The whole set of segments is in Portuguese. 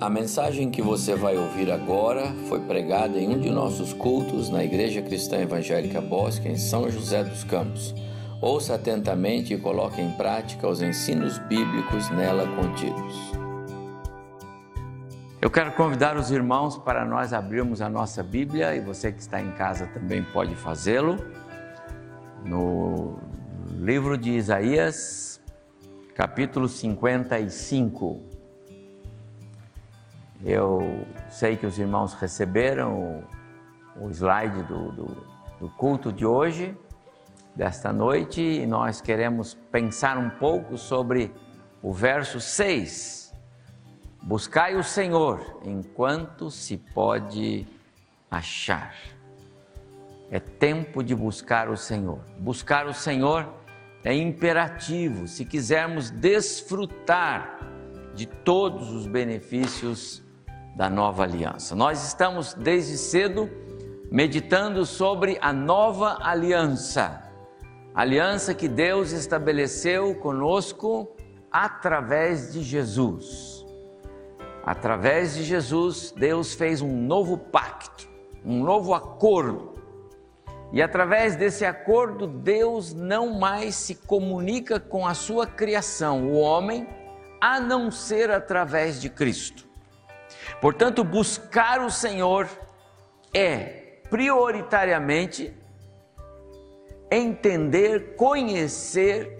A mensagem que você vai ouvir agora foi pregada em um de nossos cultos na Igreja Cristã Evangélica Bosque, em São José dos Campos. Ouça atentamente e coloque em prática os ensinos bíblicos nela contidos. Eu quero convidar os irmãos para nós abrirmos a nossa Bíblia e você que está em casa também pode fazê-lo. No livro de Isaías, capítulo 55. Eu sei que os irmãos receberam o, o slide do, do, do culto de hoje, desta noite, e nós queremos pensar um pouco sobre o verso 6. Buscai o Senhor enquanto se pode achar. É tempo de buscar o Senhor. Buscar o Senhor é imperativo se quisermos desfrutar de todos os benefícios da nova aliança. Nós estamos desde cedo meditando sobre a nova aliança, aliança que Deus estabeleceu conosco através de Jesus. Através de Jesus, Deus fez um novo pacto, um novo acordo. E através desse acordo, Deus não mais se comunica com a sua criação, o homem, a não ser através de Cristo. Portanto, buscar o Senhor é prioritariamente entender, conhecer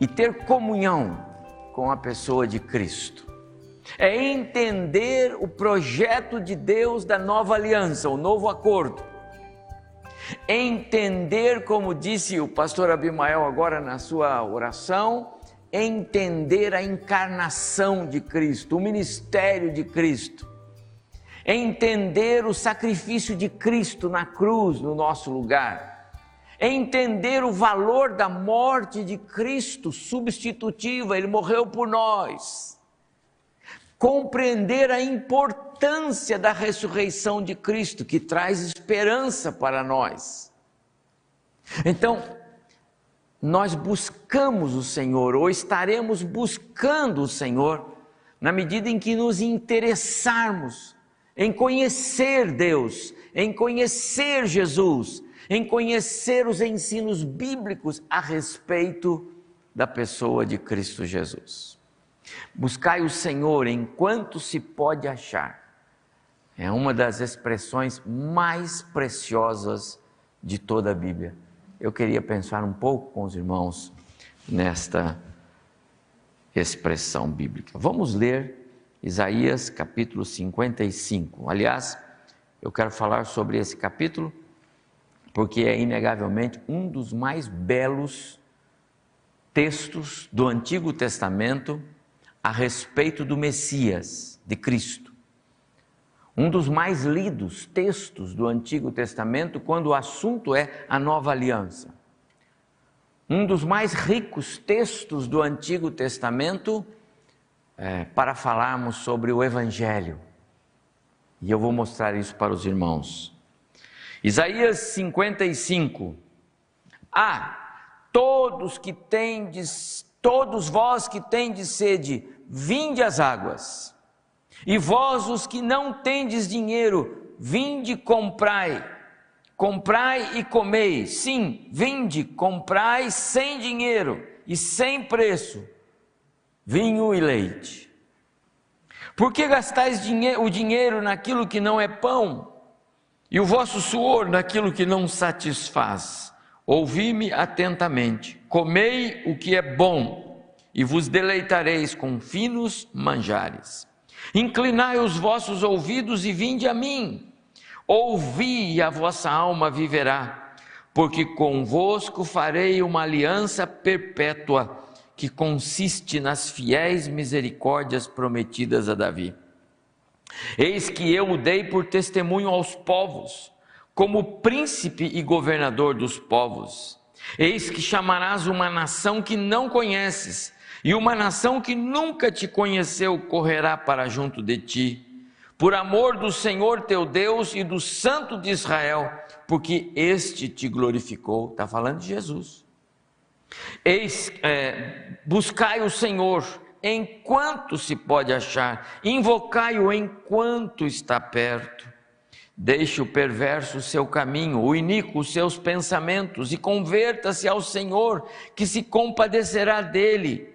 e ter comunhão com a pessoa de Cristo. É entender o projeto de Deus da nova aliança, o novo acordo. Entender, como disse o pastor Abimael agora na sua oração, entender a encarnação de Cristo, o ministério de Cristo, entender o sacrifício de Cristo na cruz no nosso lugar, entender o valor da morte de Cristo substitutiva, ele morreu por nós. Compreender a importância da ressurreição de Cristo, que traz esperança para nós. Então, nós buscamos o Senhor, ou estaremos buscando o Senhor, na medida em que nos interessarmos em conhecer Deus, em conhecer Jesus, em conhecer os ensinos bíblicos a respeito da pessoa de Cristo Jesus. Buscai o Senhor enquanto se pode achar. É uma das expressões mais preciosas de toda a Bíblia eu queria pensar um pouco com os irmãos nesta expressão bíblica. Vamos ler Isaías capítulo 55. Aliás, eu quero falar sobre esse capítulo porque é inegavelmente um dos mais belos textos do Antigo Testamento a respeito do Messias, de Cristo um dos mais lidos textos do Antigo Testamento quando o assunto é a nova aliança. Um dos mais ricos textos do Antigo Testamento é, para falarmos sobre o Evangelho. E eu vou mostrar isso para os irmãos. Isaías 55. Ah, todos que tendes, todos vós que tendes sede, vinde às águas. E vós, os que não tendes dinheiro, vinde comprai. Comprai e comei. Sim, vinde, comprai sem dinheiro e sem preço vinho e leite. Por que gastais o dinheiro naquilo que não é pão e o vosso suor naquilo que não satisfaz? Ouvi-me atentamente, comei o que é bom e vos deleitareis com finos manjares. Inclinai os vossos ouvidos e vinde a mim. Ouvi e a vossa alma viverá, porque convosco farei uma aliança perpétua, que consiste nas fiéis misericórdias prometidas a Davi. Eis que eu o dei por testemunho aos povos, como príncipe e governador dos povos. Eis que chamarás uma nação que não conheces e uma nação que nunca te conheceu correrá para junto de ti, por amor do Senhor teu Deus e do Santo de Israel, porque este te glorificou. Está falando de Jesus. Eis, é, buscai o Senhor enquanto se pode achar, invocai-o enquanto está perto. Deixe o perverso seu caminho, o iníquo seus pensamentos, e converta-se ao Senhor, que se compadecerá dele.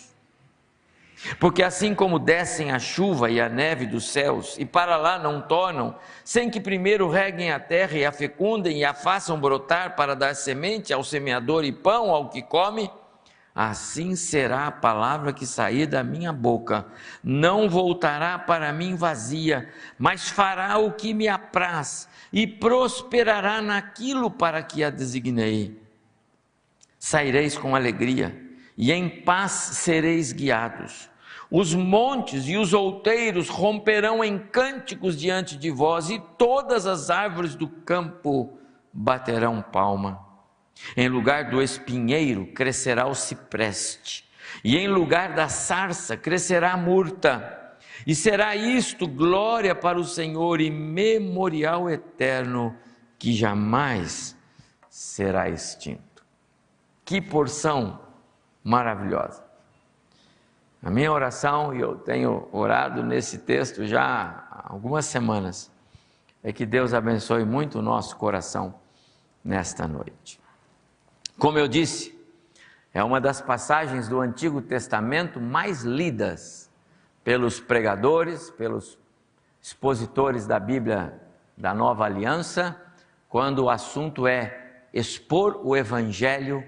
Porque assim como descem a chuva e a neve dos céus, e para lá não tornam, sem que primeiro reguem a terra e a fecundem e a façam brotar para dar semente ao semeador e pão ao que come, assim será a palavra que sair da minha boca. Não voltará para mim vazia, mas fará o que me apraz e prosperará naquilo para que a designei. Saireis com alegria e em paz sereis guiados os montes e os outeiros romperão em cânticos diante de vós, e todas as árvores do campo baterão palma. Em lugar do espinheiro crescerá o cipreste, e em lugar da sarça crescerá a murta. E será isto glória para o Senhor e memorial eterno que jamais será extinto. Que porção maravilhosa! A minha oração, e eu tenho orado nesse texto já há algumas semanas, é que Deus abençoe muito o nosso coração nesta noite. Como eu disse, é uma das passagens do Antigo Testamento mais lidas pelos pregadores, pelos expositores da Bíblia da Nova Aliança, quando o assunto é expor o Evangelho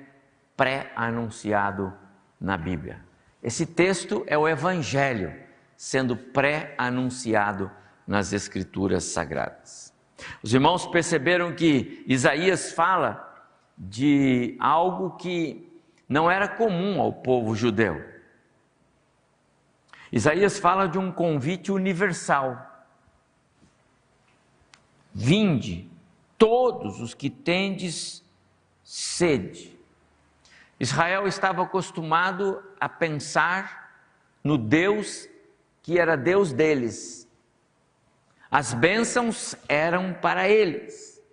pré-anunciado na Bíblia. Esse texto é o Evangelho sendo pré-anunciado nas Escrituras Sagradas. Os irmãos perceberam que Isaías fala de algo que não era comum ao povo judeu. Isaías fala de um convite universal. Vinde, todos os que tendes sede. Israel estava acostumado a pensar no Deus que era Deus deles. As bênçãos eram para eles.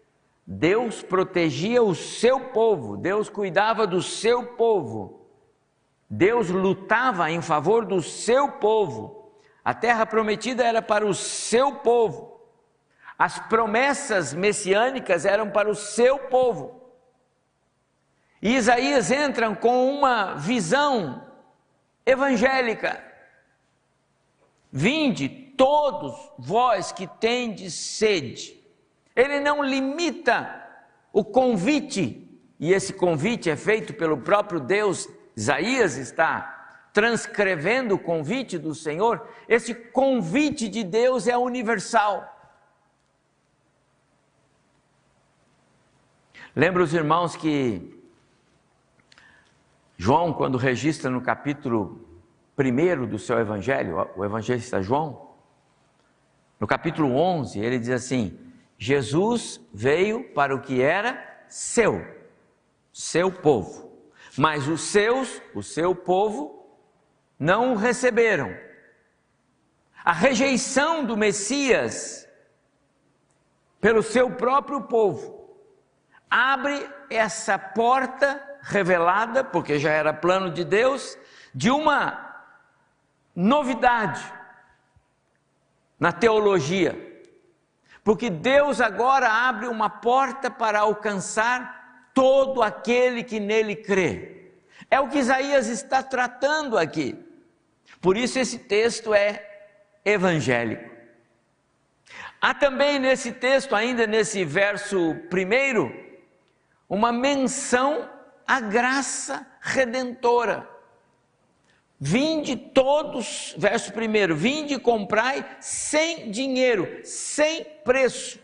Deus protegia o seu povo, Deus cuidava do seu povo. Deus lutava em favor do seu povo. A terra prometida era para o seu povo. As promessas messiânicas eram para o seu povo. E Isaías entra com uma visão evangélica. Vinde todos vós que tendes sede. Ele não limita o convite, e esse convite é feito pelo próprio Deus. Isaías está transcrevendo o convite do Senhor. Esse convite de Deus é universal. Lembra os irmãos que João, quando registra no capítulo 1 do seu evangelho, o evangelista João, no capítulo 11, ele diz assim: Jesus veio para o que era seu, seu povo, mas os seus, o seu povo, não o receberam. A rejeição do Messias pelo seu próprio povo abre essa porta revelada, porque já era plano de Deus, de uma novidade na teologia. Porque Deus agora abre uma porta para alcançar todo aquele que nele crê. É o que Isaías está tratando aqui. Por isso esse texto é evangélico. Há também nesse texto, ainda nesse verso primeiro, uma menção a graça redentora. Vinde todos, verso 1, vinde e comprai sem dinheiro, sem preço.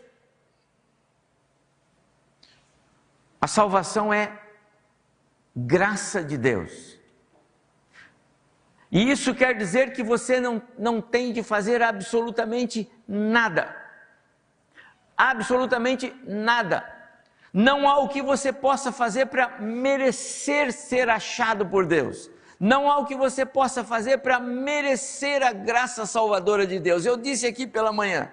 A salvação é graça de Deus. E isso quer dizer que você não, não tem de fazer absolutamente nada. Absolutamente nada. Não há o que você possa fazer para merecer ser achado por Deus. Não há o que você possa fazer para merecer a graça salvadora de Deus. Eu disse aqui pela manhã.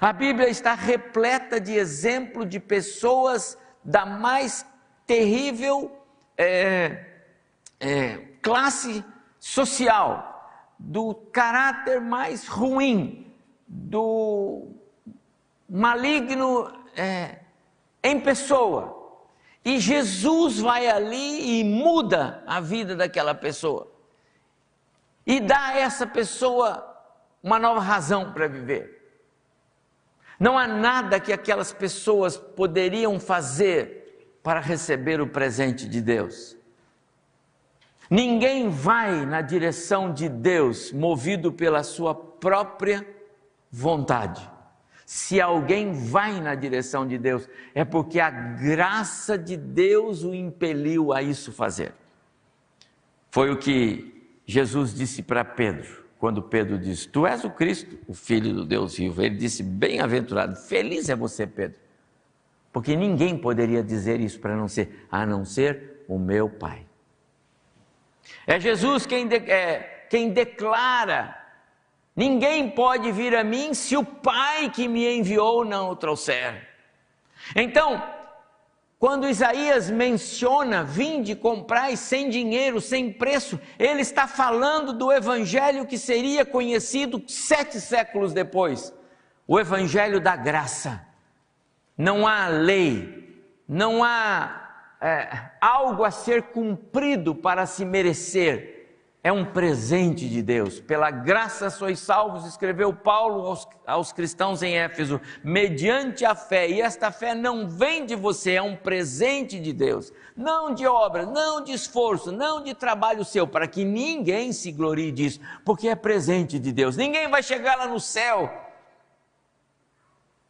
A Bíblia está repleta de exemplo de pessoas da mais terrível é, é, classe social, do caráter mais ruim, do maligno é, em pessoa. E Jesus vai ali e muda a vida daquela pessoa. E dá a essa pessoa uma nova razão para viver. Não há nada que aquelas pessoas poderiam fazer para receber o presente de Deus. Ninguém vai na direção de Deus movido pela sua própria vontade. Se alguém vai na direção de Deus, é porque a graça de Deus o impeliu a isso fazer. Foi o que Jesus disse para Pedro, quando Pedro disse: Tu és o Cristo, o Filho do Deus vivo. Ele disse: Bem-aventurado, feliz é você, Pedro, porque ninguém poderia dizer isso para não ser, a não ser o meu Pai. É Jesus quem, de, é, quem declara Ninguém pode vir a mim se o Pai que me enviou não o trouxer. Então, quando Isaías menciona vinde comprar sem dinheiro, sem preço, ele está falando do evangelho que seria conhecido sete séculos depois o evangelho da graça. Não há lei, não há é, algo a ser cumprido para se merecer é um presente de Deus. Pela graça sois salvos, escreveu Paulo aos, aos, cristãos em Éfeso, mediante a fé. E esta fé não vem de você, é um presente de Deus. Não de obra, não de esforço, não de trabalho seu, para que ninguém se glorie disso, porque é presente de Deus. Ninguém vai chegar lá no céu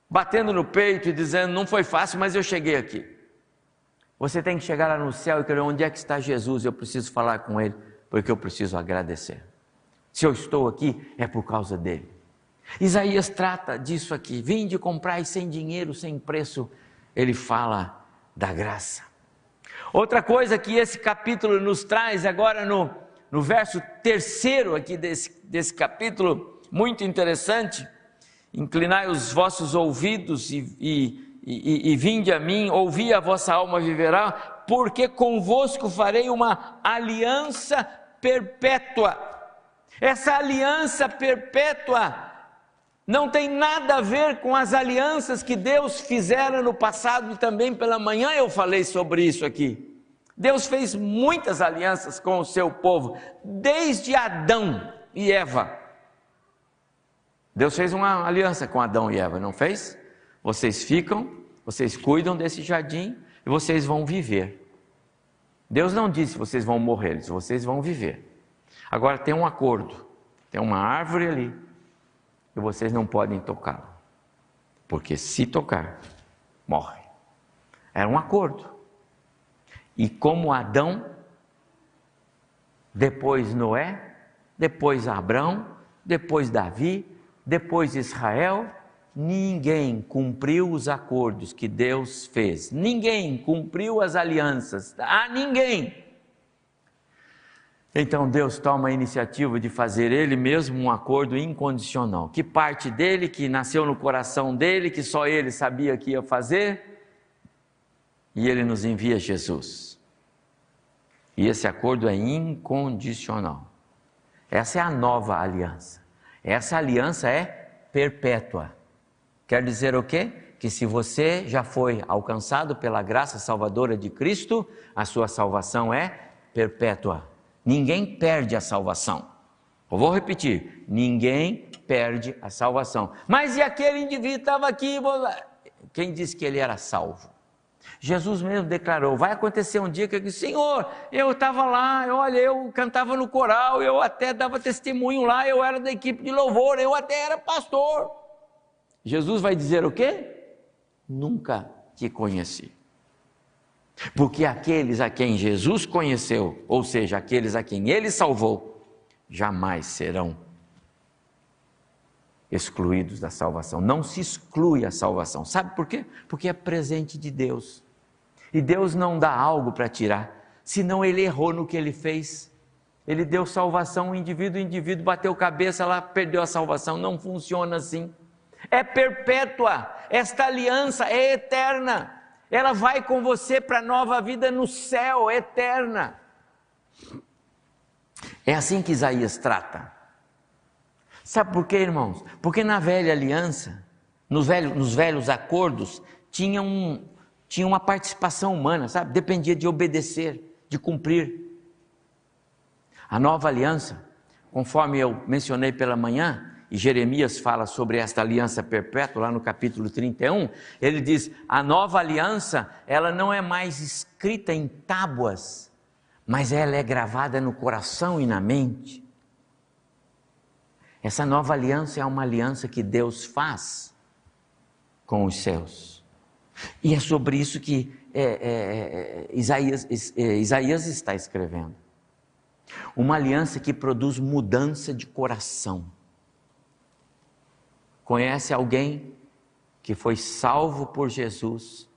batendo no peito e dizendo: Não foi fácil, mas eu cheguei aqui. Você tem que chegar lá no céu e querer onde é que está Jesus, eu preciso falar com ele porque eu preciso agradecer. Se eu estou aqui, é por causa dele. Isaías trata disso aqui: vinde comprar sem dinheiro, sem preço. Ele fala da graça. Outra coisa que esse capítulo nos traz, agora no, no verso terceiro aqui desse, desse capítulo, muito interessante. Inclinai os vossos ouvidos e, e, e, e vinde a mim, ouvi a vossa alma viverá, porque convosco farei uma aliança perpétua. Essa aliança perpétua não tem nada a ver com as alianças que Deus fizera no passado e também pela manhã eu falei sobre isso aqui. Deus fez muitas alianças com o seu povo, desde Adão e Eva. Deus fez uma aliança com Adão e Eva, não fez? Vocês ficam, vocês cuidam desse jardim e vocês vão viver. Deus não disse vocês vão morrer, disse vocês vão viver. Agora tem um acordo, tem uma árvore ali e vocês não podem tocá-la, porque se tocar, morre. Era um acordo. E como Adão, depois Noé, depois Abraão, depois Davi, depois Israel, Ninguém cumpriu os acordos que Deus fez, ninguém cumpriu as alianças, a ninguém. Então Deus toma a iniciativa de fazer Ele mesmo um acordo incondicional. Que parte dele, que nasceu no coração dele, que só Ele sabia que ia fazer, e Ele nos envia Jesus. E esse acordo é incondicional. Essa é a nova aliança. Essa aliança é perpétua. Quer dizer o quê? Que se você já foi alcançado pela graça salvadora de Cristo, a sua salvação é perpétua. Ninguém perde a salvação. Eu vou repetir: ninguém perde a salvação. Mas e aquele indivíduo estava aqui? Quem disse que ele era salvo? Jesus mesmo declarou: vai acontecer um dia que ele disse, Senhor, eu estava lá, olha, eu cantava no coral, eu até dava testemunho lá, eu era da equipe de louvor, eu até era pastor. Jesus vai dizer o quê? Nunca te conheci. Porque aqueles a quem Jesus conheceu, ou seja, aqueles a quem ele salvou, jamais serão excluídos da salvação. Não se exclui a salvação. Sabe por quê? Porque é presente de Deus. E Deus não dá algo para tirar, senão ele errou no que ele fez. Ele deu salvação, o indivíduo, o indivíduo bateu cabeça lá, perdeu a salvação. Não funciona assim. É perpétua. Esta aliança é eterna. Ela vai com você para a nova vida no céu, eterna. É assim que Isaías trata. Sabe por quê, irmãos? Porque na velha aliança, nos velhos, nos velhos acordos, tinha, um, tinha uma participação humana, sabe? Dependia de obedecer, de cumprir. A nova aliança, conforme eu mencionei pela manhã, e Jeremias fala sobre esta aliança perpétua lá no capítulo 31, ele diz: "A nova aliança, ela não é mais escrita em tábuas, mas ela é gravada no coração e na mente. Essa nova aliança é uma aliança que Deus faz com os céus. E é sobre isso que é, é, é, Isaías, é, Isaías está escrevendo. Uma aliança que produz mudança de coração. Conhece alguém que foi salvo por Jesus,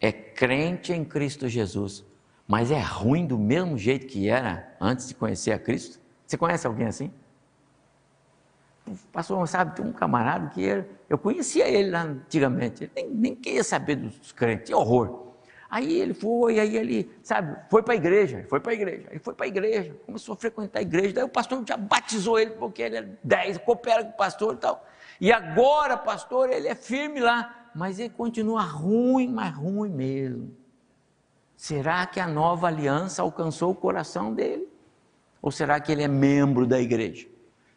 é crente em Cristo Jesus, mas é ruim do mesmo jeito que era antes de conhecer a Cristo? Você conhece alguém assim? Pastor, sabe, tem um camarada que era, eu conhecia ele lá antigamente, ele nem, nem queria saber dos crentes, horror. Aí ele foi, aí ele, sabe, foi para a igreja, foi para a igreja, aí foi para a igreja, começou a frequentar a igreja, daí o pastor já batizou ele, porque ele é 10, coopera com o pastor e tal. E agora, pastor, ele é firme lá, mas ele continua ruim, mas ruim mesmo. Será que a nova aliança alcançou o coração dele? Ou será que ele é membro da igreja?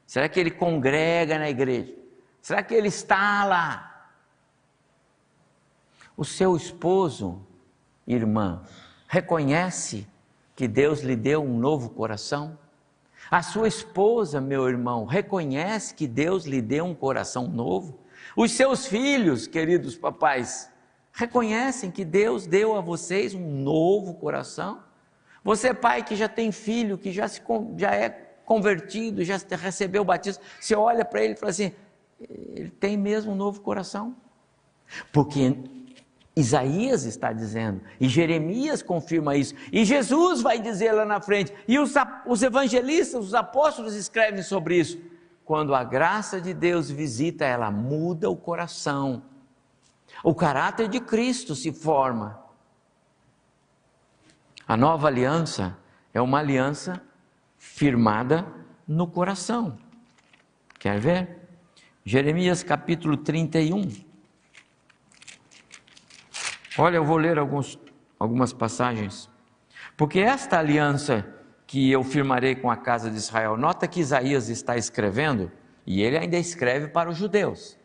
Será que ele congrega na igreja? Será que ele está lá? O seu esposo, irmã, reconhece que Deus lhe deu um novo coração? A sua esposa, meu irmão, reconhece que Deus lhe deu um coração novo? Os seus filhos, queridos papais, reconhecem que Deus deu a vocês um novo coração? Você, pai, que já tem filho, que já, se, já é convertido, já recebeu o batismo, você olha para ele e fala assim: ele tem mesmo um novo coração? Porque Isaías está dizendo, e Jeremias confirma isso, e Jesus vai dizer lá na frente, e os, os evangelistas, os apóstolos escrevem sobre isso. Quando a graça de Deus visita, ela muda o coração, o caráter de Cristo se forma. A nova aliança é uma aliança firmada no coração. Quer ver? Jeremias capítulo 31. Olha, eu vou ler alguns, algumas passagens. Porque esta aliança que eu firmarei com a casa de Israel, nota que Isaías está escrevendo, e ele ainda escreve para os judeus.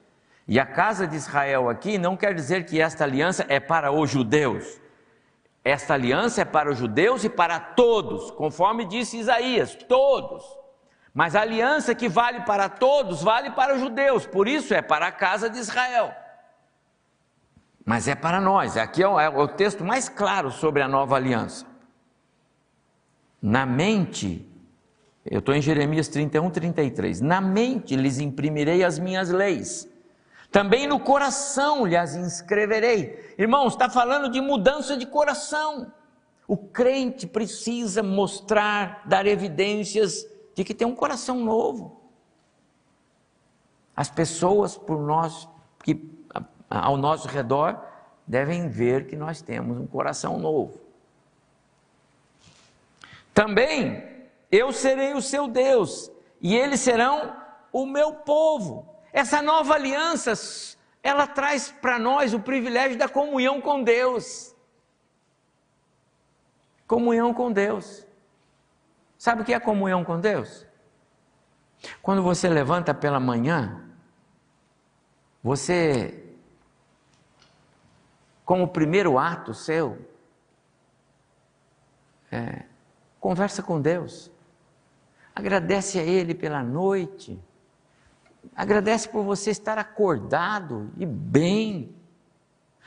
E a casa de Israel aqui não quer dizer que esta aliança é para os judeus. Esta aliança é para os judeus e para todos, conforme disse Isaías, todos. Mas a aliança que vale para todos, vale para os judeus, por isso é para a casa de Israel. Mas é para nós, aqui é o, é o texto mais claro sobre a nova aliança. Na mente, eu estou em Jeremias 31, 33. Na mente lhes imprimirei as minhas leis também no coração lhes inscreverei. Irmãos, está falando de mudança de coração. O crente precisa mostrar, dar evidências de que tem um coração novo. As pessoas por nós, que ao nosso redor, devem ver que nós temos um coração novo. Também eu serei o seu Deus, e eles serão o meu povo. Essa nova aliança, ela traz para nós o privilégio da comunhão com Deus. Comunhão com Deus. Sabe o que é comunhão com Deus? Quando você levanta pela manhã, você, como primeiro ato seu, é, conversa com Deus, agradece a Ele pela noite, Agradece por você estar acordado e bem.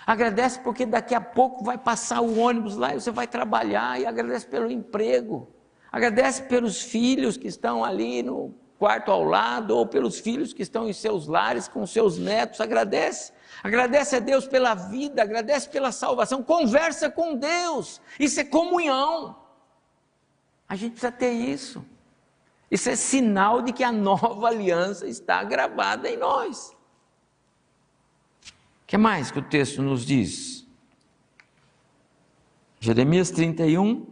Agradece porque daqui a pouco vai passar o ônibus lá e você vai trabalhar. E agradece pelo emprego. Agradece pelos filhos que estão ali no quarto ao lado, ou pelos filhos que estão em seus lares, com seus netos. Agradece. Agradece a Deus pela vida, agradece pela salvação. Conversa com Deus. Isso é comunhão. A gente precisa ter isso. Isso é sinal de que a nova aliança está gravada em nós. O que mais que o texto nos diz? Jeremias 31.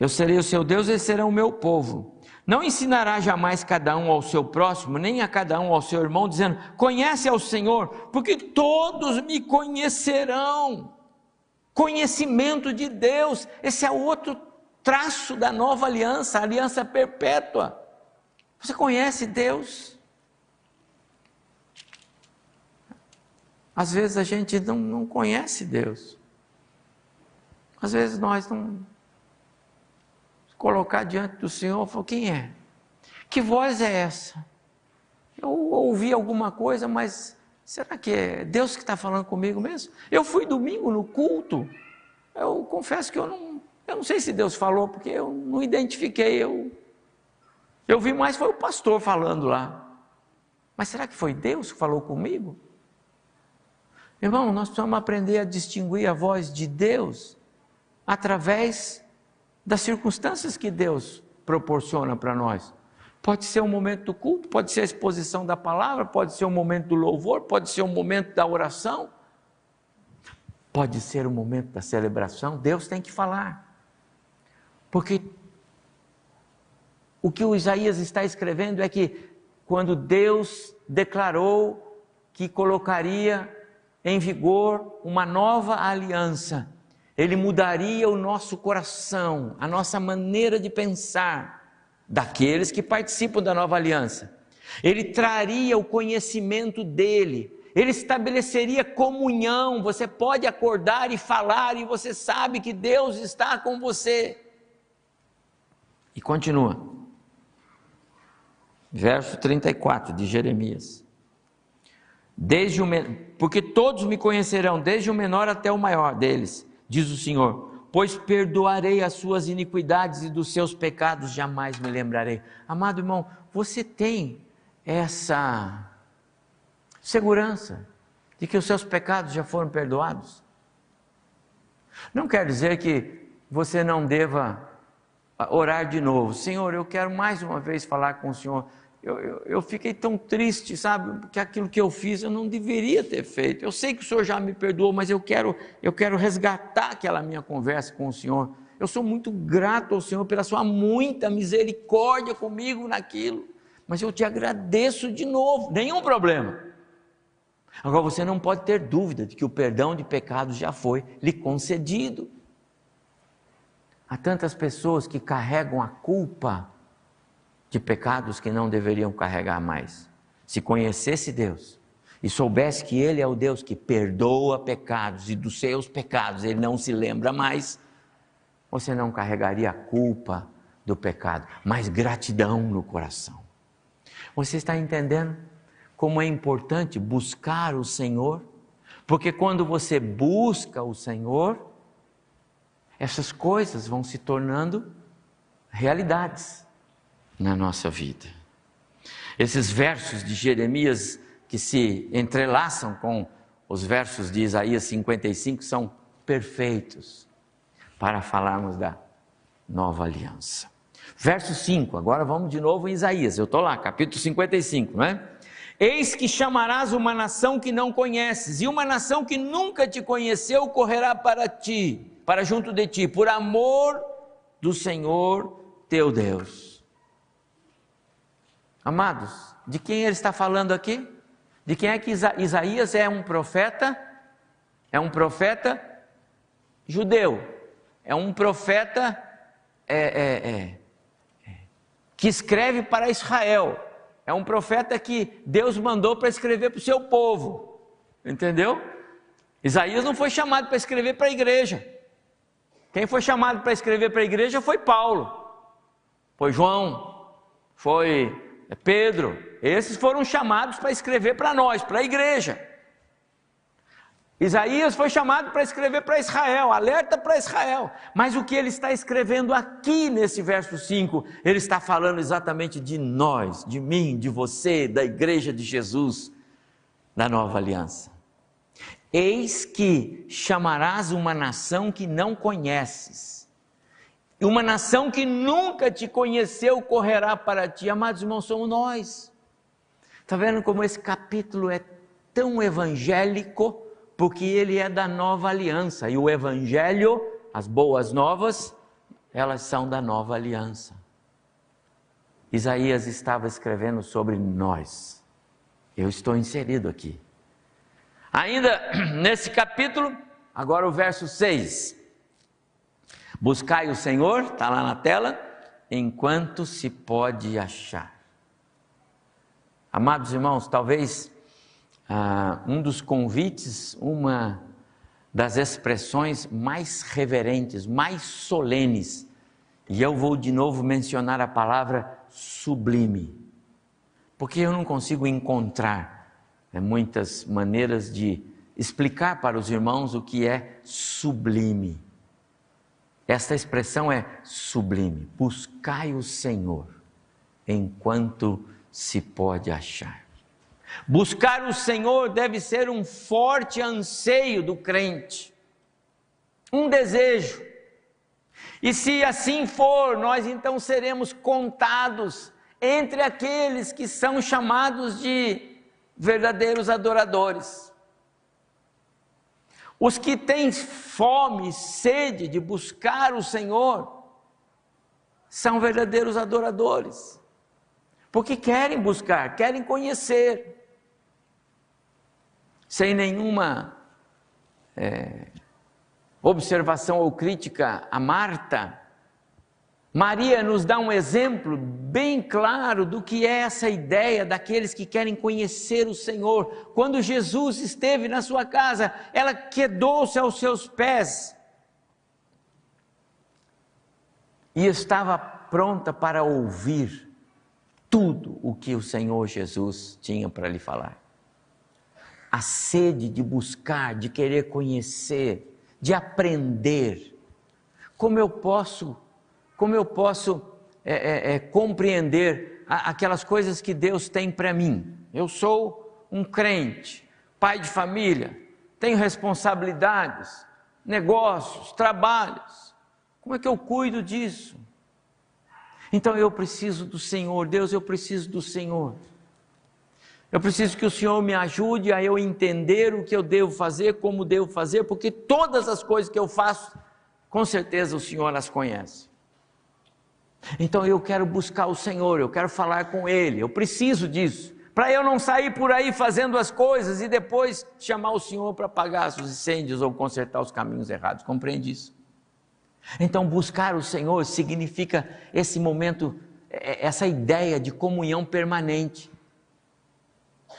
Eu serei o seu Deus e serão o meu povo. Não ensinará jamais cada um ao seu próximo, nem a cada um ao seu irmão, dizendo: Conhece ao Senhor, porque todos me conhecerão. Conhecimento de Deus, esse é outro traço da nova aliança, a aliança perpétua. Você conhece Deus? Às vezes a gente não, não conhece Deus. Às vezes nós não colocar diante do Senhor, falou: quem é? Que voz é essa? Eu ouvi alguma coisa, mas será que é Deus que está falando comigo mesmo? Eu fui domingo no culto, eu confesso que eu não, eu não sei se Deus falou, porque eu não identifiquei, eu, eu vi mais foi o pastor falando lá. Mas será que foi Deus que falou comigo? Irmão, nós precisamos aprender a distinguir a voz de Deus através das circunstâncias que Deus proporciona para nós. Pode ser um momento do culto, pode ser a exposição da palavra, pode ser um momento do louvor, pode ser um momento da oração, pode ser um momento da celebração. Deus tem que falar. Porque o que o Isaías está escrevendo é que quando Deus declarou que colocaria em vigor uma nova aliança, ele mudaria o nosso coração, a nossa maneira de pensar daqueles que participam da nova aliança. Ele traria o conhecimento dele, ele estabeleceria comunhão. Você pode acordar e falar, e você sabe que Deus está com você. E continua. Verso 34 de Jeremias. Desde o, porque todos me conhecerão, desde o menor até o maior deles diz o Senhor, pois perdoarei as suas iniquidades e dos seus pecados jamais me lembrarei. Amado irmão, você tem essa segurança de que os seus pecados já foram perdoados? Não quer dizer que você não deva orar de novo. Senhor, eu quero mais uma vez falar com o Senhor eu, eu, eu, fiquei tão triste, sabe, que aquilo que eu fiz eu não deveria ter feito. Eu sei que o Senhor já me perdoou, mas eu quero, eu quero resgatar aquela minha conversa com o Senhor. Eu sou muito grato ao Senhor pela sua muita misericórdia comigo naquilo. Mas eu te agradeço de novo, nenhum problema. Agora você não pode ter dúvida de que o perdão de pecados já foi lhe concedido. Há tantas pessoas que carregam a culpa de pecados que não deveriam carregar mais. Se conhecesse Deus e soubesse que Ele é o Deus que perdoa pecados e dos seus pecados Ele não se lembra mais, você não carregaria a culpa do pecado, mas gratidão no coração. Você está entendendo como é importante buscar o Senhor? Porque quando você busca o Senhor, essas coisas vão se tornando realidades na nossa vida. Esses versos de Jeremias que se entrelaçam com os versos de Isaías 55 são perfeitos para falarmos da nova aliança. Verso 5, agora vamos de novo em Isaías, eu estou lá, capítulo 55, não é? Eis que chamarás uma nação que não conheces, e uma nação que nunca te conheceu correrá para ti, para junto de ti, por amor do Senhor teu Deus. Amados, de quem ele está falando aqui? De quem é que Isa Isaías é um profeta? É um profeta judeu, é um profeta é, é, é, é, que escreve para Israel, é um profeta que Deus mandou para escrever para o seu povo, entendeu? Isaías não foi chamado para escrever para a igreja, quem foi chamado para escrever para a igreja foi Paulo, foi João, foi é Pedro, esses foram chamados para escrever para nós, para a igreja. Isaías foi chamado para escrever para Israel, alerta para Israel. Mas o que ele está escrevendo aqui nesse verso 5, ele está falando exatamente de nós, de mim, de você, da igreja de Jesus, da nova aliança. Eis que chamarás uma nação que não conheces, uma nação que nunca te conheceu correrá para ti. Amados irmãos, somos nós. Está vendo como esse capítulo é tão evangélico? porque ele é da nova aliança e o evangelho, as boas novas, elas são da nova aliança. Isaías estava escrevendo sobre nós. Eu estou inserido aqui. Ainda nesse capítulo, agora o verso 6. Buscai o Senhor, está lá na tela, enquanto se pode achar. Amados irmãos, talvez ah, um dos convites, uma das expressões mais reverentes, mais solenes, e eu vou de novo mencionar a palavra sublime, porque eu não consigo encontrar né, muitas maneiras de explicar para os irmãos o que é sublime. Esta expressão é sublime. Buscai o Senhor enquanto se pode achar. Buscar o Senhor deve ser um forte anseio do crente, um desejo. E se assim for, nós então seremos contados entre aqueles que são chamados de verdadeiros adoradores. Os que têm fome, sede de buscar o Senhor, são verdadeiros adoradores, porque querem buscar, querem conhecer sem nenhuma é, observação ou crítica a Marta, Maria nos dá um exemplo bem claro do que é essa ideia daqueles que querem conhecer o Senhor. Quando Jesus esteve na sua casa, ela quedou-se aos seus pés e estava pronta para ouvir tudo o que o Senhor Jesus tinha para lhe falar a sede de buscar, de querer conhecer, de aprender. Como eu posso, como eu posso é, é, é, compreender a, aquelas coisas que Deus tem para mim? Eu sou um crente, pai de família, tenho responsabilidades, negócios, trabalhos. Como é que eu cuido disso? Então eu preciso do Senhor, Deus, eu preciso do Senhor. Eu preciso que o Senhor me ajude a eu entender o que eu devo fazer, como devo fazer, porque todas as coisas que eu faço, com certeza o Senhor as conhece. Então eu quero buscar o Senhor, eu quero falar com Ele, eu preciso disso, para eu não sair por aí fazendo as coisas e depois chamar o Senhor para apagar os incêndios ou consertar os caminhos errados. Compreende isso? Então buscar o Senhor significa esse momento, é, essa ideia de comunhão permanente.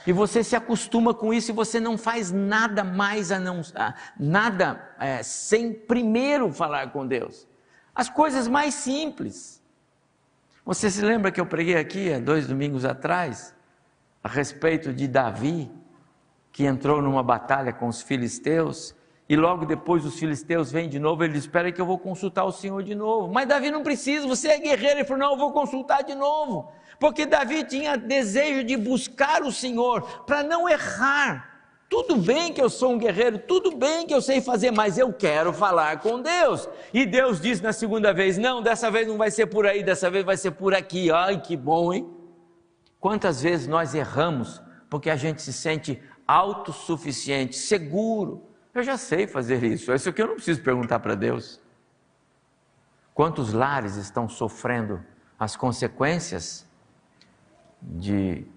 E você se acostuma com isso e você não faz nada mais a não nada é, sem primeiro falar com Deus. As coisas mais simples. Você se lembra que eu preguei aqui há dois domingos atrás a respeito de Davi que entrou numa batalha com os filisteus e logo depois os filisteus vêm de novo, ele diz: Espera que eu vou consultar o Senhor de novo. Mas Davi não precisa, você é guerreiro. Ele falou: Não, eu vou consultar de novo porque Davi tinha desejo de buscar o Senhor para não errar. Tudo bem que eu sou um guerreiro, tudo bem que eu sei fazer, mas eu quero falar com Deus. E Deus disse na segunda vez: Não, dessa vez não vai ser por aí, dessa vez vai ser por aqui. Ai, que bom, hein? Quantas vezes nós erramos porque a gente se sente autossuficiente, seguro. Eu já sei fazer isso, isso aqui eu não preciso perguntar para Deus. Quantos lares estão sofrendo as consequências de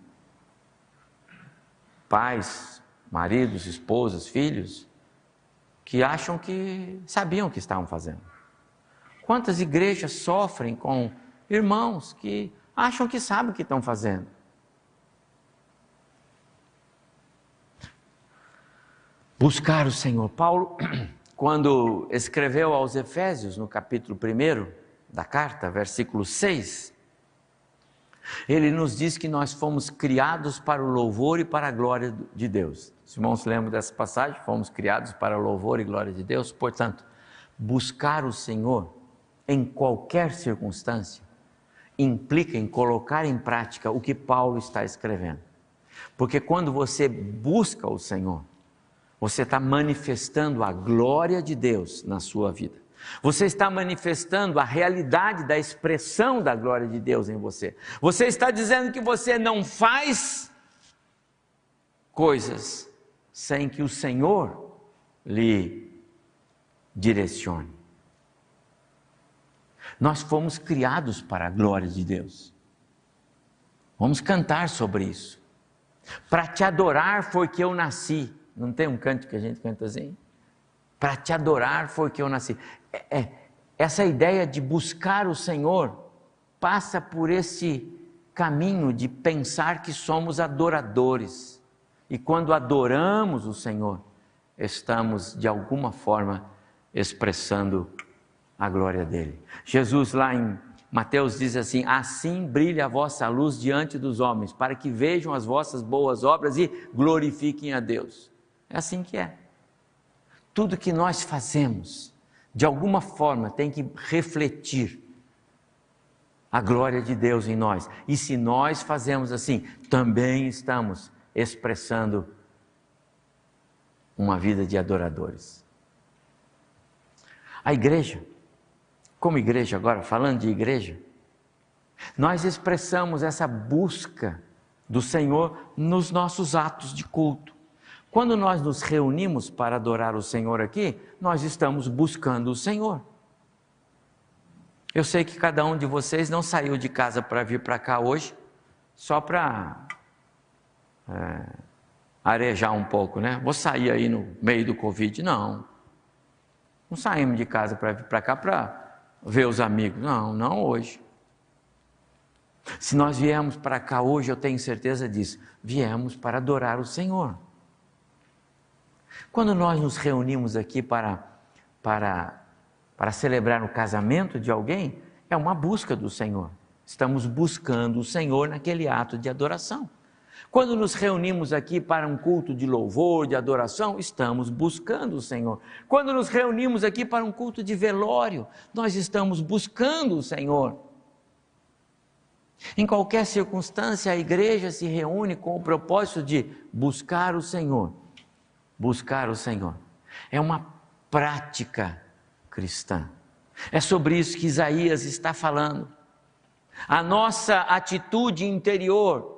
pais, maridos, esposas, filhos, que acham que sabiam o que estavam fazendo. Quantas igrejas sofrem com irmãos que acham que sabem o que estão fazendo? Buscar o Senhor. Paulo, quando escreveu aos Efésios, no capítulo 1 da carta, versículo 6, ele nos diz que nós fomos criados para o louvor e para a glória de Deus. Os irmãos lembram dessa passagem? Fomos criados para louvor e glória de Deus. Portanto, buscar o Senhor em qualquer circunstância implica em colocar em prática o que Paulo está escrevendo. Porque quando você busca o Senhor, você está manifestando a glória de Deus na sua vida. Você está manifestando a realidade da expressão da glória de Deus em você. Você está dizendo que você não faz coisas sem que o Senhor lhe direcione. Nós fomos criados para a glória de Deus. Vamos cantar sobre isso. Para te adorar foi que eu nasci. Não tem um canto que a gente canta assim? Para te adorar foi que eu nasci. É, é, essa ideia de buscar o Senhor passa por esse caminho de pensar que somos adoradores. E quando adoramos o Senhor, estamos de alguma forma expressando a glória dele. Jesus, lá em Mateus, diz assim: Assim brilha a vossa luz diante dos homens, para que vejam as vossas boas obras e glorifiquem a Deus. É assim que é. Tudo que nós fazemos, de alguma forma, tem que refletir a glória de Deus em nós. E se nós fazemos assim, também estamos expressando uma vida de adoradores. A igreja como igreja agora, falando de igreja, nós expressamos essa busca do Senhor nos nossos atos de culto. Quando nós nos reunimos para adorar o Senhor aqui, nós estamos buscando o Senhor. Eu sei que cada um de vocês não saiu de casa para vir para cá hoje só para é, arejar um pouco, né? Vou sair aí no meio do Covid. Não. Não saímos de casa para vir para cá para ver os amigos. Não, não hoje. Se nós viemos para cá hoje, eu tenho certeza disso, viemos para adorar o Senhor. Quando nós nos reunimos aqui para, para, para celebrar o casamento de alguém, é uma busca do Senhor. Estamos buscando o Senhor naquele ato de adoração. Quando nos reunimos aqui para um culto de louvor, de adoração, estamos buscando o Senhor. Quando nos reunimos aqui para um culto de velório, nós estamos buscando o Senhor. Em qualquer circunstância, a igreja se reúne com o propósito de buscar o Senhor. Buscar o Senhor. É uma prática cristã. É sobre isso que Isaías está falando. A nossa atitude interior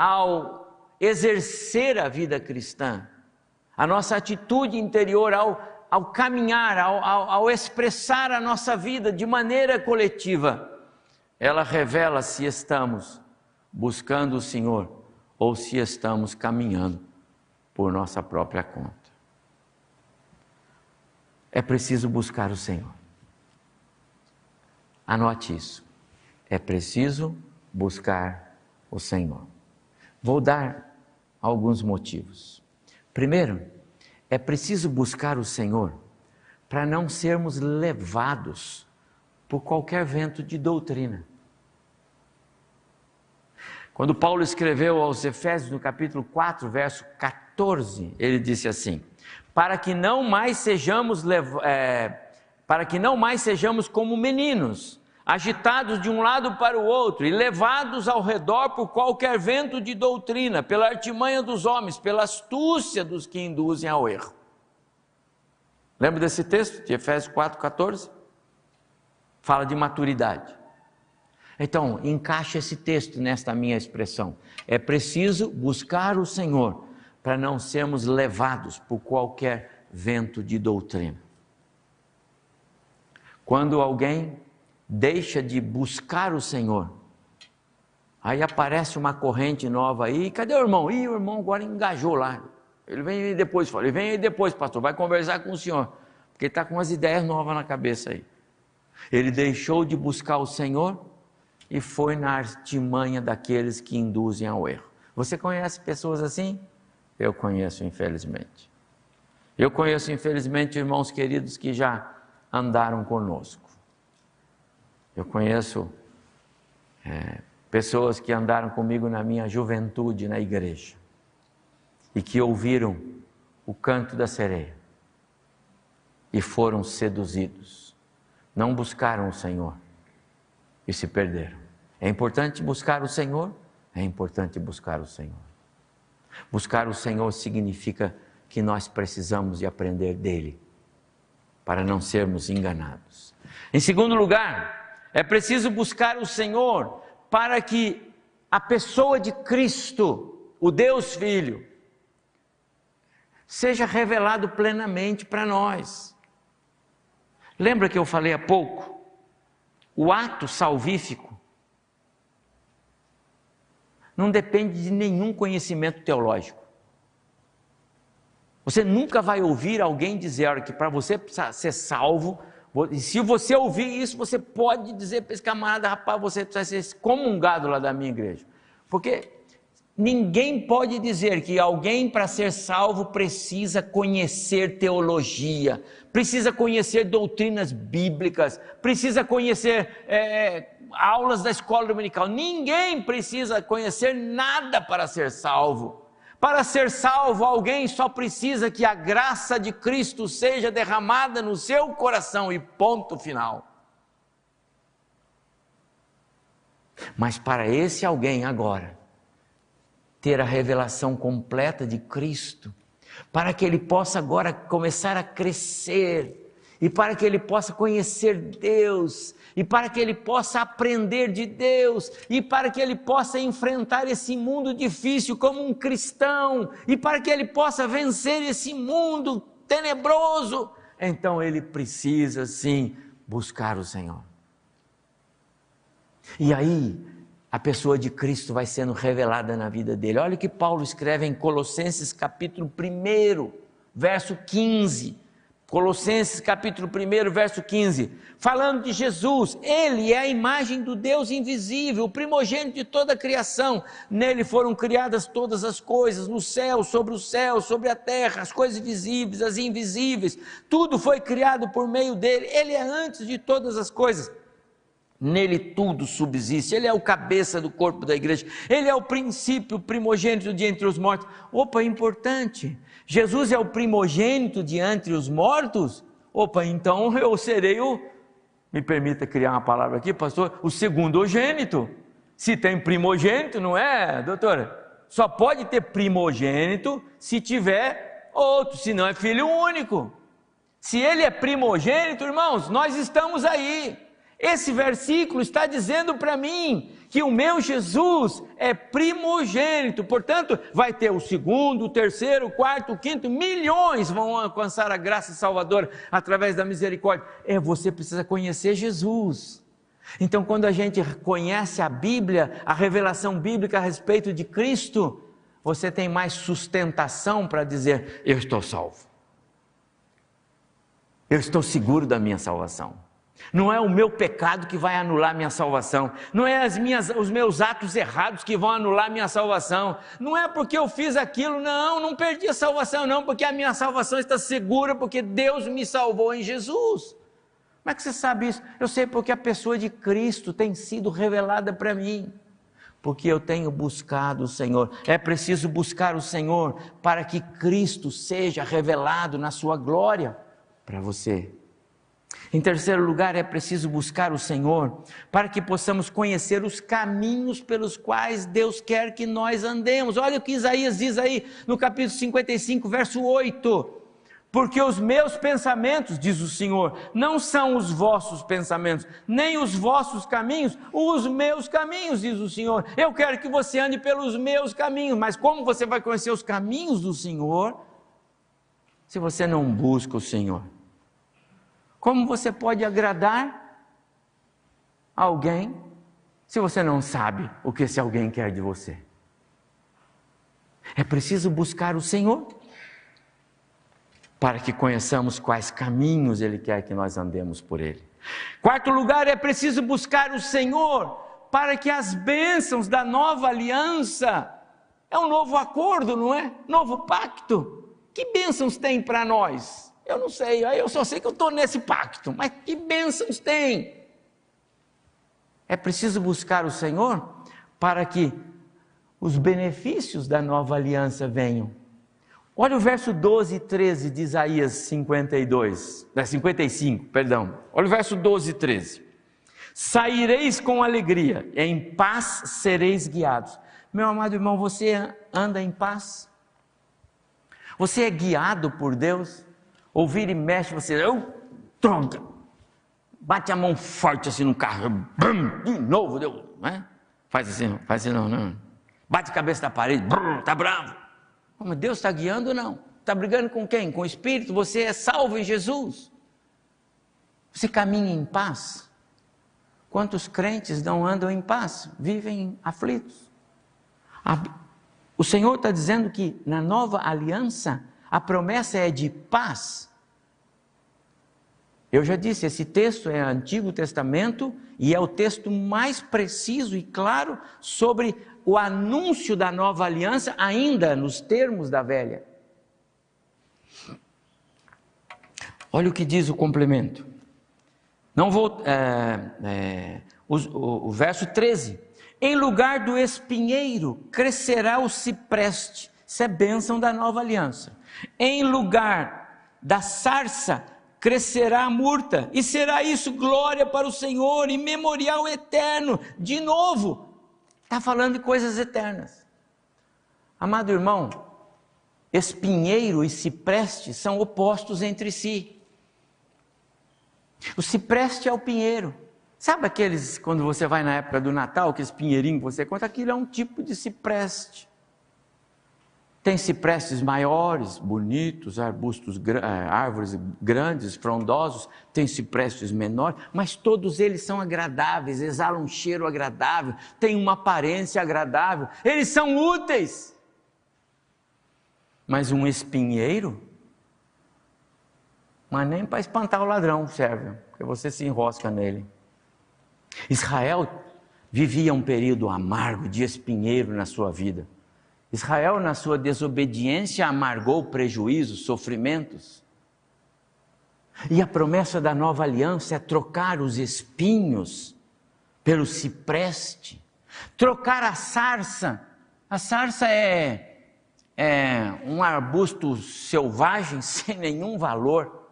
ao exercer a vida cristã, a nossa atitude interior ao, ao caminhar, ao, ao, ao expressar a nossa vida de maneira coletiva, ela revela se estamos buscando o Senhor ou se estamos caminhando por nossa própria conta. É preciso buscar o Senhor. Anote isso. É preciso buscar o Senhor. Vou dar alguns motivos. Primeiro, é preciso buscar o Senhor para não sermos levados por qualquer vento de doutrina. Quando Paulo escreveu aos Efésios, no capítulo 4, verso 14, ele disse assim: Para que não mais sejamos, é, para que não mais sejamos como meninos, agitados de um lado para o outro e levados ao redor por qualquer vento de doutrina, pela artimanha dos homens, pela astúcia dos que induzem ao erro. Lembra desse texto de Efésios 4,14? Fala de maturidade. Então, encaixa esse texto nesta minha expressão. É preciso buscar o Senhor para não sermos levados por qualquer vento de doutrina. Quando alguém deixa de buscar o Senhor. Aí aparece uma corrente nova aí, cadê o irmão? Ih, o irmão agora engajou lá. Ele vem aí depois, fala, ele vem aí depois, pastor, vai conversar com o senhor, porque está com umas ideias novas na cabeça aí. Ele deixou de buscar o Senhor e foi na artimanha daqueles que induzem ao erro. Você conhece pessoas assim? Eu conheço, infelizmente. Eu conheço, infelizmente, irmãos queridos que já andaram conosco. Eu conheço é, pessoas que andaram comigo na minha juventude na igreja. e que ouviram o canto da sereia e foram seduzidos. Não buscaram o Senhor e se perderam. É importante buscar o Senhor? É importante buscar o Senhor. Buscar o Senhor significa que nós precisamos de aprender dele para não sermos enganados. Em segundo lugar, é preciso buscar o Senhor para que a pessoa de Cristo, o Deus Filho, seja revelado plenamente para nós. Lembra que eu falei há pouco? O ato salvífico não depende de nenhum conhecimento teológico. Você nunca vai ouvir alguém dizer que para você ser salvo, e se você ouvir isso, você pode dizer para esse camarada, rapaz, você precisa ser comungado lá da minha igreja. Porque ninguém pode dizer que alguém para ser salvo precisa conhecer teologia, precisa conhecer doutrinas bíblicas, precisa conhecer é, aulas da escola dominical. Ninguém precisa conhecer nada para ser salvo. Para ser salvo, alguém só precisa que a graça de Cristo seja derramada no seu coração e ponto final. Mas para esse alguém agora, ter a revelação completa de Cristo, para que ele possa agora começar a crescer, e para que ele possa conhecer Deus, e para que ele possa aprender de Deus, e para que ele possa enfrentar esse mundo difícil como um cristão, e para que ele possa vencer esse mundo tenebroso, então ele precisa sim buscar o Senhor. E aí, a pessoa de Cristo vai sendo revelada na vida dele. Olha o que Paulo escreve em Colossenses capítulo 1, verso 15. Colossenses capítulo 1, verso 15, falando de Jesus, ele é a imagem do Deus invisível, o primogênito de toda a criação. Nele foram criadas todas as coisas, no céu, sobre o céu, sobre a terra, as coisas visíveis, as invisíveis. Tudo foi criado por meio dele. Ele é antes de todas as coisas. Nele tudo subsiste, ele é o cabeça do corpo da igreja, ele é o princípio primogênito de entre os mortos. Opa, importante. Jesus é o primogênito de entre os mortos? Opa, então eu serei o, me permita criar uma palavra aqui, pastor, o segundogênito. Se tem primogênito, não é, doutora? Só pode ter primogênito se tiver outro, se não é filho único. Se ele é primogênito, irmãos, nós estamos aí. Esse versículo está dizendo para mim que o meu Jesus é primogênito, portanto, vai ter o segundo, o terceiro, o quarto, o quinto, milhões vão alcançar a graça salvadora através da misericórdia. É, você precisa conhecer Jesus. Então, quando a gente conhece a Bíblia, a revelação bíblica a respeito de Cristo, você tem mais sustentação para dizer: Eu estou salvo. Eu estou seguro da minha salvação. Não é o meu pecado que vai anular minha salvação. Não é as minhas, os meus atos errados que vão anular minha salvação. Não é porque eu fiz aquilo, não, não perdi a salvação, não, porque a minha salvação está segura, porque Deus me salvou em Jesus. Como é que você sabe isso? Eu sei porque a pessoa de Cristo tem sido revelada para mim. Porque eu tenho buscado o Senhor. É preciso buscar o Senhor para que Cristo seja revelado na sua glória para você. Em terceiro lugar, é preciso buscar o Senhor para que possamos conhecer os caminhos pelos quais Deus quer que nós andemos. Olha o que Isaías diz aí no capítulo 55, verso 8. Porque os meus pensamentos, diz o Senhor, não são os vossos pensamentos, nem os vossos caminhos, os meus caminhos, diz o Senhor. Eu quero que você ande pelos meus caminhos, mas como você vai conhecer os caminhos do Senhor se você não busca o Senhor? Como você pode agradar alguém se você não sabe o que esse alguém quer de você? É preciso buscar o Senhor para que conheçamos quais caminhos Ele quer que nós andemos por Ele. Quarto lugar, é preciso buscar o Senhor para que as bênçãos da nova aliança, é um novo acordo, não é? Novo pacto. Que bênçãos tem para nós? Eu não sei, eu só sei que eu estou nesse pacto, mas que bênçãos tem? É preciso buscar o Senhor para que os benefícios da nova aliança venham. Olha o verso 12 e 13 de Isaías 52, 55, perdão. Olha o verso 12 e 13. Saireis com alegria, em paz sereis guiados. Meu amado irmão, você anda em paz? Você é guiado por Deus? Ouvir e mexe, você, eu, droga, bate a mão forte assim no carro, brum, de novo, deu, né? Faz assim, faz assim não, não. Bate a cabeça na parede, brum, tá bravo. Mas Deus está guiando ou não? Está brigando com quem? Com o Espírito? Você é salvo em Jesus? Você caminha em paz? Quantos crentes não andam em paz? Vivem aflitos. O Senhor está dizendo que na nova aliança a promessa é de paz. Eu já disse, esse texto é Antigo Testamento e é o texto mais preciso e claro sobre o anúncio da nova aliança, ainda nos termos da velha. Olha o que diz o complemento. Não vou. É, é, o, o, o verso 13. Em lugar do espinheiro crescerá o cipreste. Isso é bênção da nova aliança. Em lugar da sarça crescerá a murta, e será isso glória para o Senhor e memorial eterno. De novo, Está falando de coisas eternas. Amado irmão, espinheiro e cipreste são opostos entre si. O cipreste é o pinheiro. Sabe aqueles, quando você vai na época do Natal, aqueles pinheirinhos que você conta, aquilo é um tipo de cipreste. Tem ciprestes maiores, bonitos, arbustos, eh, árvores grandes, frondosos, tem ciprestes menores, mas todos eles são agradáveis, exalam um cheiro agradável, têm uma aparência agradável, eles são úteis. Mas um espinheiro, mas nem para espantar o ladrão serve, porque você se enrosca nele. Israel vivia um período amargo de espinheiro na sua vida. Israel, na sua desobediência, amargou prejuízos, sofrimentos. E a promessa da nova aliança é trocar os espinhos pelo cipreste, trocar a sarça. A sarça é, é um arbusto selvagem sem nenhum valor.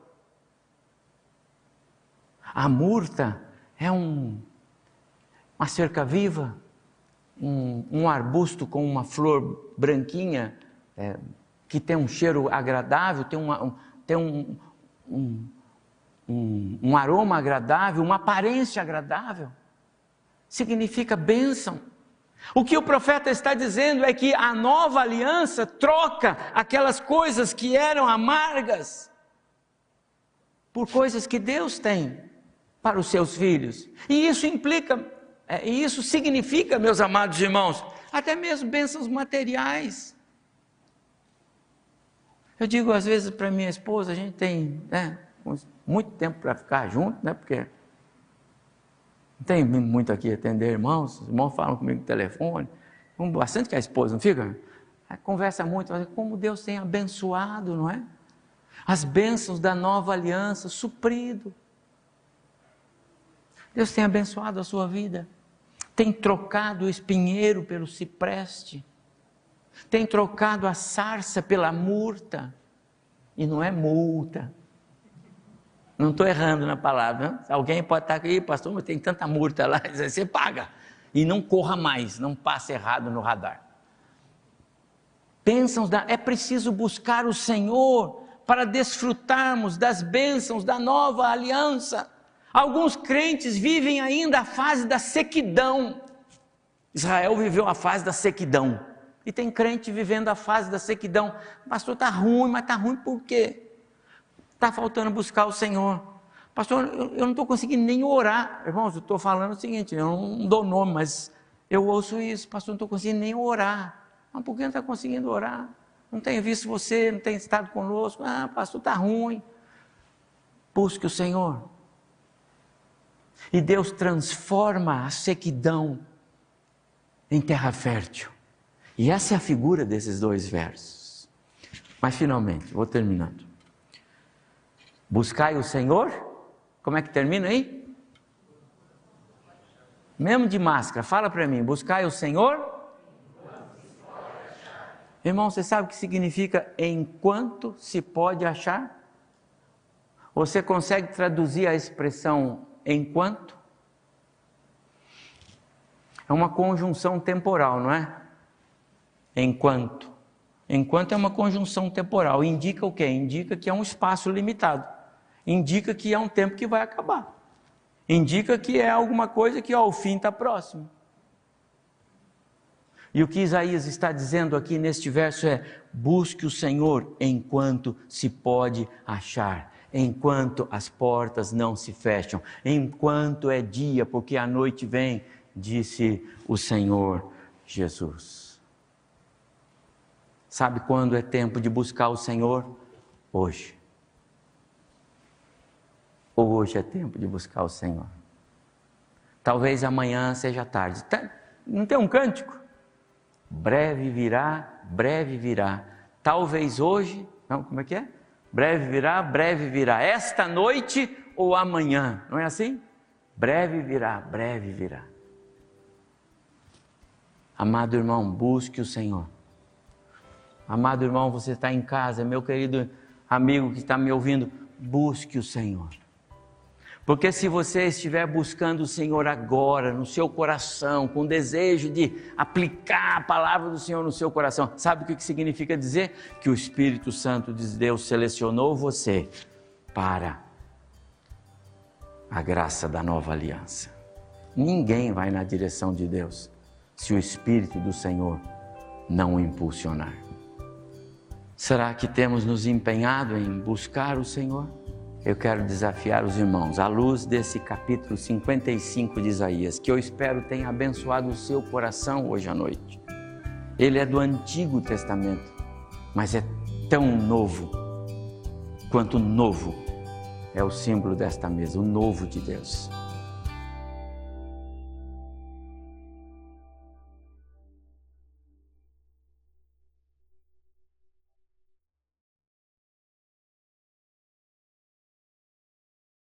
A murta é um, uma cerca viva um, um arbusto com uma flor branquinha, é, que tem um cheiro agradável, tem, uma, um, tem um, um, um, aroma agradável, uma aparência agradável, significa bênção. O que o profeta está dizendo é que a nova aliança troca aquelas coisas que eram amargas por coisas que Deus tem para os seus filhos. E isso implica e isso significa, meus amados irmãos, até mesmo bênçãos materiais. Eu digo às vezes para minha esposa, a gente tem né, muito tempo para ficar junto, né, porque não tem muito aqui atender irmãos, os irmãos falam comigo no telefone, bastante que a esposa não fica, conversa muito, como Deus tem abençoado, não é? As bênçãos da nova aliança, suprido. Deus tem abençoado a sua vida tem trocado o espinheiro pelo cipreste, tem trocado a sarça pela murta, e não é multa. Não estou errando na palavra. Não? Alguém pode estar aqui, pastor, mas tem tanta multa lá, você paga. E não corra mais, não passe errado no radar. Bênçãos da. É preciso buscar o Senhor para desfrutarmos das bênçãos da nova aliança. Alguns crentes vivem ainda a fase da sequidão. Israel viveu a fase da sequidão. E tem crente vivendo a fase da sequidão. Pastor, está ruim, mas está ruim por quê? Está faltando buscar o Senhor. Pastor, eu, eu não estou conseguindo nem orar. Irmãos, eu estou falando o seguinte, eu não dou nome, mas eu ouço isso. Pastor, não estou conseguindo nem orar. Mas por que não está conseguindo orar? Não tenho visto você, não tem estado conosco. Ah, pastor, está ruim. Busque o Senhor. E Deus transforma a sequidão em terra fértil. E essa é a figura desses dois versos. Mas finalmente, vou terminando. Buscai o Senhor, como é que termina aí? Mesmo de máscara, fala para mim, buscai o Senhor Irmão, você sabe o que significa enquanto se pode achar? Você consegue traduzir a expressão enquanto? É uma conjunção temporal, não é? Enquanto. Enquanto é uma conjunção temporal. Indica o quê? Indica que é um espaço limitado. Indica que é um tempo que vai acabar. Indica que é alguma coisa que ó, o fim está próximo. E o que Isaías está dizendo aqui neste verso é: busque o Senhor enquanto se pode achar, enquanto as portas não se fecham, enquanto é dia, porque a noite vem, disse o Senhor Jesus. Sabe quando é tempo de buscar o Senhor? Hoje. Hoje é tempo de buscar o Senhor. Talvez amanhã seja tarde. Tá, não tem um cântico? Breve virá, breve virá. Talvez hoje, não, como é que é? Breve virá, breve virá. Esta noite ou amanhã, não é assim? Breve virá, breve virá. Amado irmão, busque o Senhor. Amado irmão, você está em casa, meu querido amigo que está me ouvindo, busque o Senhor. Porque se você estiver buscando o Senhor agora, no seu coração, com desejo de aplicar a palavra do Senhor no seu coração, sabe o que significa dizer? Que o Espírito Santo de Deus selecionou você para a graça da nova aliança. Ninguém vai na direção de Deus se o Espírito do Senhor não o impulsionar. Será que temos nos empenhado em buscar o Senhor? Eu quero desafiar os irmãos, à luz desse capítulo 55 de Isaías, que eu espero tenha abençoado o seu coração hoje à noite. Ele é do Antigo Testamento, mas é tão novo quanto novo é o símbolo desta mesa, o novo de Deus.